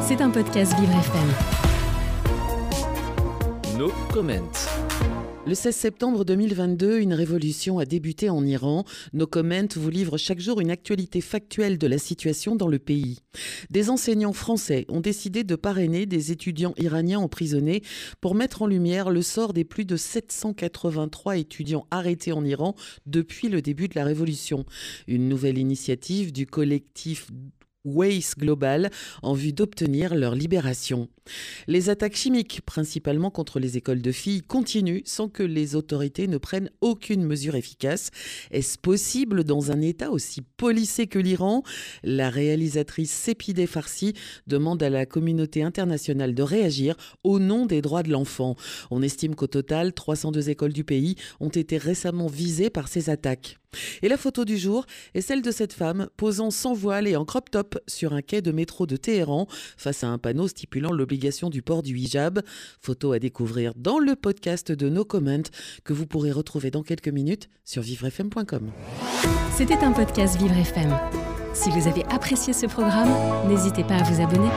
C'est un podcast Vivre FM. No comment. Le 16 septembre 2022, une révolution a débuté en Iran. Nos comments vous livrent chaque jour une actualité factuelle de la situation dans le pays. Des enseignants français ont décidé de parrainer des étudiants iraniens emprisonnés pour mettre en lumière le sort des plus de 783 étudiants arrêtés en Iran depuis le début de la révolution. Une nouvelle initiative du collectif Waze Global en vue d'obtenir leur libération. Les attaques chimiques, principalement contre les écoles de filles, continuent sans que les autorités ne prennent aucune mesure efficace. Est-ce possible dans un État aussi policé que l'Iran? La réalisatrice Sepide Farsi demande à la communauté internationale de réagir au nom des droits de l'enfant. On estime qu'au total, 302 écoles du pays ont été récemment visées par ces attaques. Et la photo du jour est celle de cette femme posant sans voile et en crop top sur un quai de métro de Téhéran face à un panneau stipulant l'obligation du port du hijab. Photo à découvrir dans le podcast de No Comment que vous pourrez retrouver dans quelques minutes sur vivrefm.com. C'était un podcast Vivre FM. Si vous avez apprécié ce programme, n'hésitez pas à vous abonner.